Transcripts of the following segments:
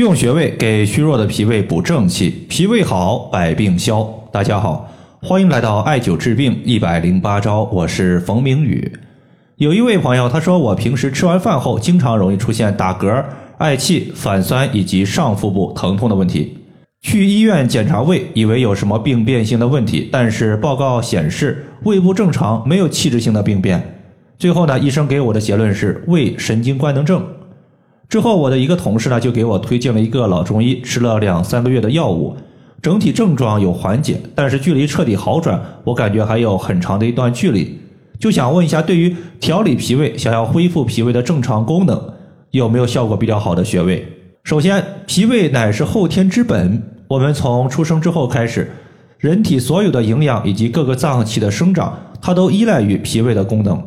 用穴位给虚弱的脾胃补正气，脾胃好，百病消。大家好，欢迎来到艾灸治病一百零八招，我是冯明宇。有一位朋友他说，我平时吃完饭后，经常容易出现打嗝、嗳气、反酸以及上腹部疼痛的问题。去医院检查胃，以为有什么病变性的问题，但是报告显示胃部正常，没有器质性的病变。最后呢，医生给我的结论是胃神经官能症。之后，我的一个同事呢就给我推荐了一个老中医，吃了两三个月的药物，整体症状有缓解，但是距离彻底好转，我感觉还有很长的一段距离。就想问一下，对于调理脾胃，想要恢复脾胃的正常功能，有没有效果比较好的穴位？首先，脾胃乃是后天之本，我们从出生之后开始，人体所有的营养以及各个脏器的生长，它都依赖于脾胃的功能。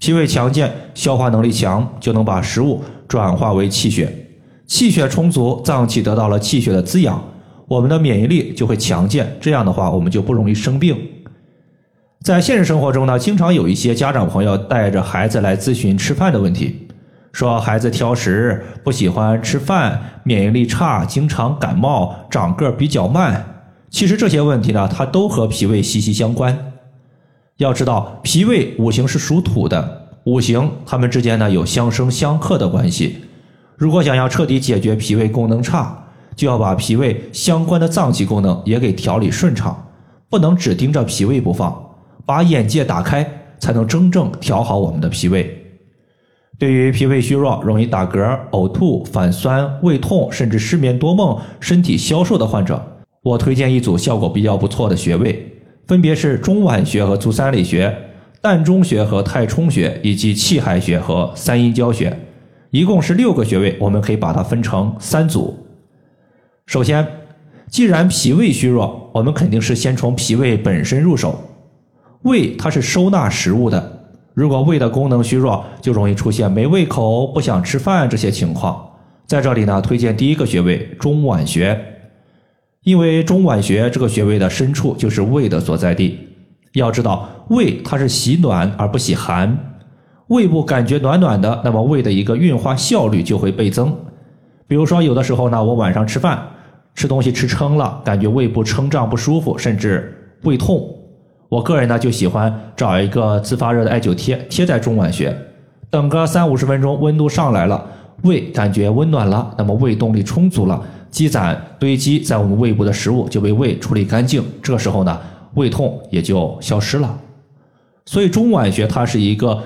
脾胃强健，消化能力强，就能把食物转化为气血。气血充足，脏器得到了气血的滋养，我们的免疫力就会强健。这样的话，我们就不容易生病。在现实生活中呢，经常有一些家长朋友带着孩子来咨询吃饭的问题，说孩子挑食，不喜欢吃饭，免疫力差，经常感冒，长个比较慢。其实这些问题呢，它都和脾胃息息相关。要知道，脾胃五行是属土的，五行它们之间呢有相生相克的关系。如果想要彻底解决脾胃功能差，就要把脾胃相关的脏器功能也给调理顺畅，不能只盯着脾胃不放，把眼界打开，才能真正调好我们的脾胃。对于脾胃虚弱、容易打嗝、呕吐、反酸、胃痛，甚至失眠多梦、身体消瘦的患者，我推荐一组效果比较不错的穴位。分别是中脘穴和足三里穴、膻中穴和太冲穴，以及气海穴和三阴交穴，一共是六个穴位。我们可以把它分成三组。首先，既然脾胃虚弱，我们肯定是先从脾胃本身入手。胃它是收纳食物的，如果胃的功能虚弱，就容易出现没胃口、不想吃饭这些情况。在这里呢，推荐第一个穴位中脘穴。因为中脘穴这个穴位的深处就是胃的所在地。要知道，胃它是喜暖而不喜寒，胃部感觉暖暖的，那么胃的一个运化效率就会倍增。比如说，有的时候呢，我晚上吃饭吃东西吃撑了，感觉胃部撑胀不舒服，甚至胃痛，我个人呢就喜欢找一个自发热的艾灸贴贴在中脘穴，等个三五十分钟，温度上来了，胃感觉温暖了，那么胃动力充足了。积攒堆积在我们胃部的食物就被胃处理干净，这时候呢，胃痛也就消失了。所以中脘穴它是一个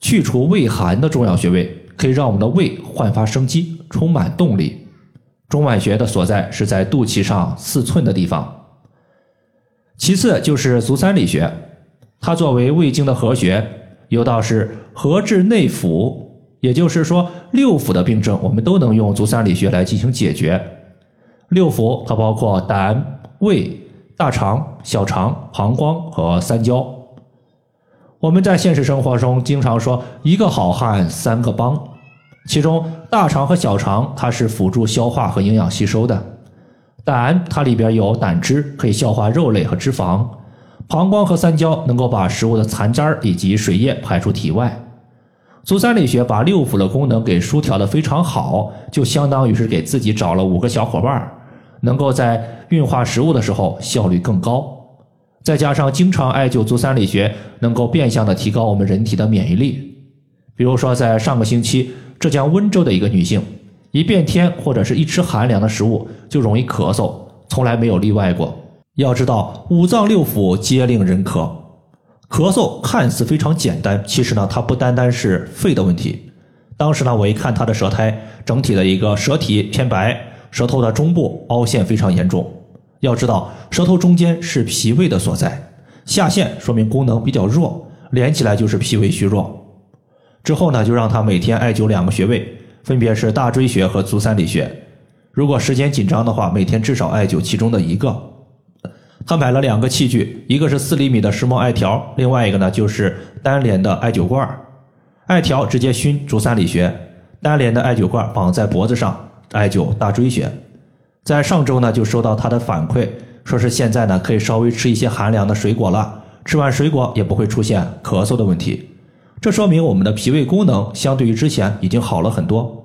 去除胃寒的重要穴位，可以让我们的胃焕发生机，充满动力。中脘穴的所在是在肚脐上四寸的地方。其次就是足三里穴，它作为胃经的合穴，有道是合治内腑，也就是说六腑的病症我们都能用足三里穴来进行解决。六腑它包括胆、胃、大肠、小肠、膀胱和三焦。我们在现实生活中经常说“一个好汉三个帮”，其中大肠和小肠它是辅助消化和营养吸收的，胆它里边有胆汁，可以消化肉类和脂肪；膀胱和三焦能够把食物的残渣以及水液排出体外。足三里穴把六腑的功能给疏调的非常好，就相当于是给自己找了五个小伙伴儿。能够在运化食物的时候效率更高，再加上经常艾灸足三里穴，能够变相的提高我们人体的免疫力。比如说，在上个星期，浙江温州的一个女性，一变天或者是一吃寒凉的食物就容易咳嗽，从来没有例外过。要知道，五脏六腑皆令人咳，咳嗽看似非常简单，其实呢，它不单单是肺的问题。当时呢，我一看她的舌苔，整体的一个舌体偏白。舌头的中部凹陷非常严重，要知道舌头中间是脾胃的所在，下陷说明功能比较弱，连起来就是脾胃虚弱。之后呢，就让他每天艾灸两个穴位，分别是大椎穴和足三里穴。如果时间紧张的话，每天至少艾灸其中的一个。他买了两个器具，一个是四厘米的石墨艾条，另外一个呢就是单联的艾灸罐。艾条直接熏足三里穴，单联的艾灸罐绑在脖子上。艾灸大椎穴，在上周呢就收到他的反馈，说是现在呢可以稍微吃一些寒凉的水果了，吃完水果也不会出现咳嗽的问题，这说明我们的脾胃功能相对于之前已经好了很多。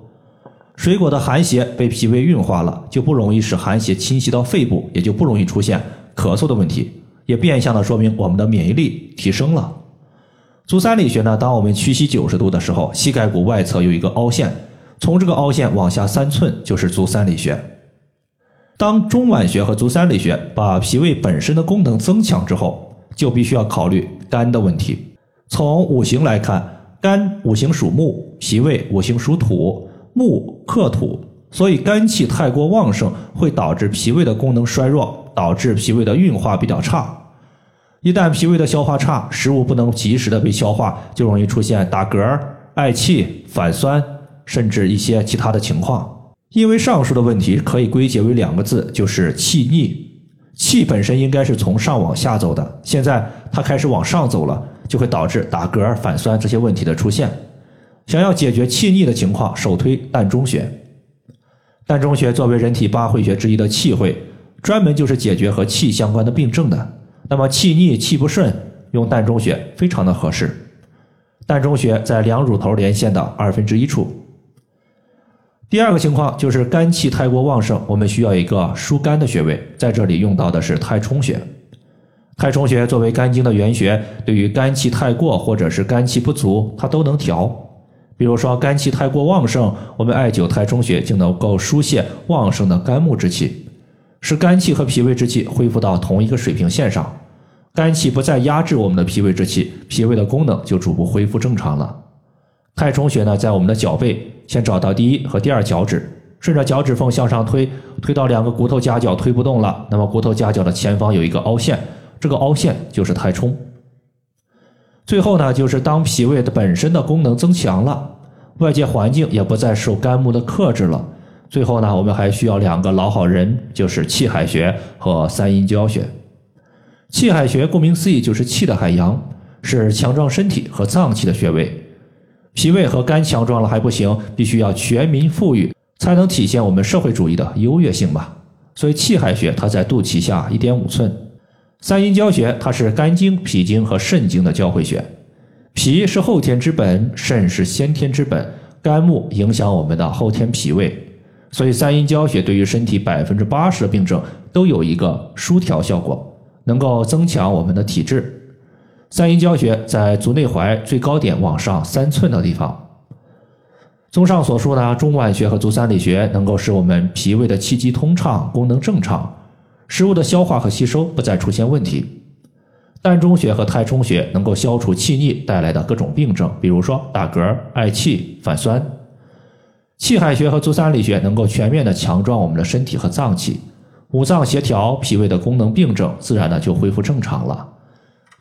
水果的寒邪被脾胃运化了，就不容易使寒邪侵袭到肺部，也就不容易出现咳嗽的问题，也变相的说明我们的免疫力提升了。足三里穴呢，当我们屈膝九十度的时候，膝盖骨外侧有一个凹陷，从这个凹陷往下三寸就是足三里穴。当中脘穴和足三里穴把脾胃本身的功能增强之后，就必须要考虑肝的问题。从五行来看，肝五行属木，脾胃五行属土，木克土，所以肝气太过旺盛会导致脾胃的功能衰弱，导致脾胃的运化比较差。一旦脾胃的消化差，食物不能及时的被消化，就容易出现打嗝、嗳气、反酸，甚至一些其他的情况。因为上述的问题可以归结为两个字，就是气逆。气本身应该是从上往下走的，现在它开始往上走了，就会导致打嗝、反酸这些问题的出现。想要解决气逆的情况，首推膻中穴。膻中穴作为人体八会穴之一的气会，专门就是解决和气相关的病症的。那么气逆、气不顺，用膻中穴非常的合适。膻中穴在两乳头连线的二分之一处。第二个情况就是肝气太过旺盛，我们需要一个疏肝的穴位，在这里用到的是太冲穴。太冲穴作为肝经的原穴，对于肝气太过或者是肝气不足，它都能调。比如说肝气太过旺盛，我们艾灸太冲穴就能够疏泄旺盛的肝木之气，使肝气和脾胃之气恢复到同一个水平线上，肝气不再压制我们的脾胃之气，脾胃的功能就逐步恢复正常了。太冲穴呢，在我们的脚背。先找到第一和第二脚趾，顺着脚趾缝向上推，推到两个骨头夹角推不动了，那么骨头夹角的前方有一个凹陷，这个凹陷就是太冲。最后呢，就是当脾胃的本身的功能增强了，外界环境也不再受肝木的克制了，最后呢，我们还需要两个老好人，就是气海穴和三阴交穴。气海穴顾名思义就是气的海洋，是强壮身体和脏器的穴位。脾胃和肝强壮了还不行，必须要全民富裕，才能体现我们社会主义的优越性吧。所以气海穴它在肚脐下一点五寸，三阴交穴它是肝经、脾经和肾经的交汇穴。脾是后天之本，肾是先天之本，肝木影响我们的后天脾胃，所以三阴交穴对于身体百分之八十的病症都有一个疏调效果，能够增强我们的体质。三阴交穴在足内踝最高点往上三寸的地方。综上所述呢，中脘穴和足三里穴能够使我们脾胃的气机通畅，功能正常，食物的消化和吸收不再出现问题。膻中穴和太冲穴能够消除气逆带来的各种病症，比如说打嗝、嗳气、反酸。气海穴和足三里穴能够全面的强壮我们的身体和脏器，五脏协调，脾胃的功能病症自然的就恢复正常了。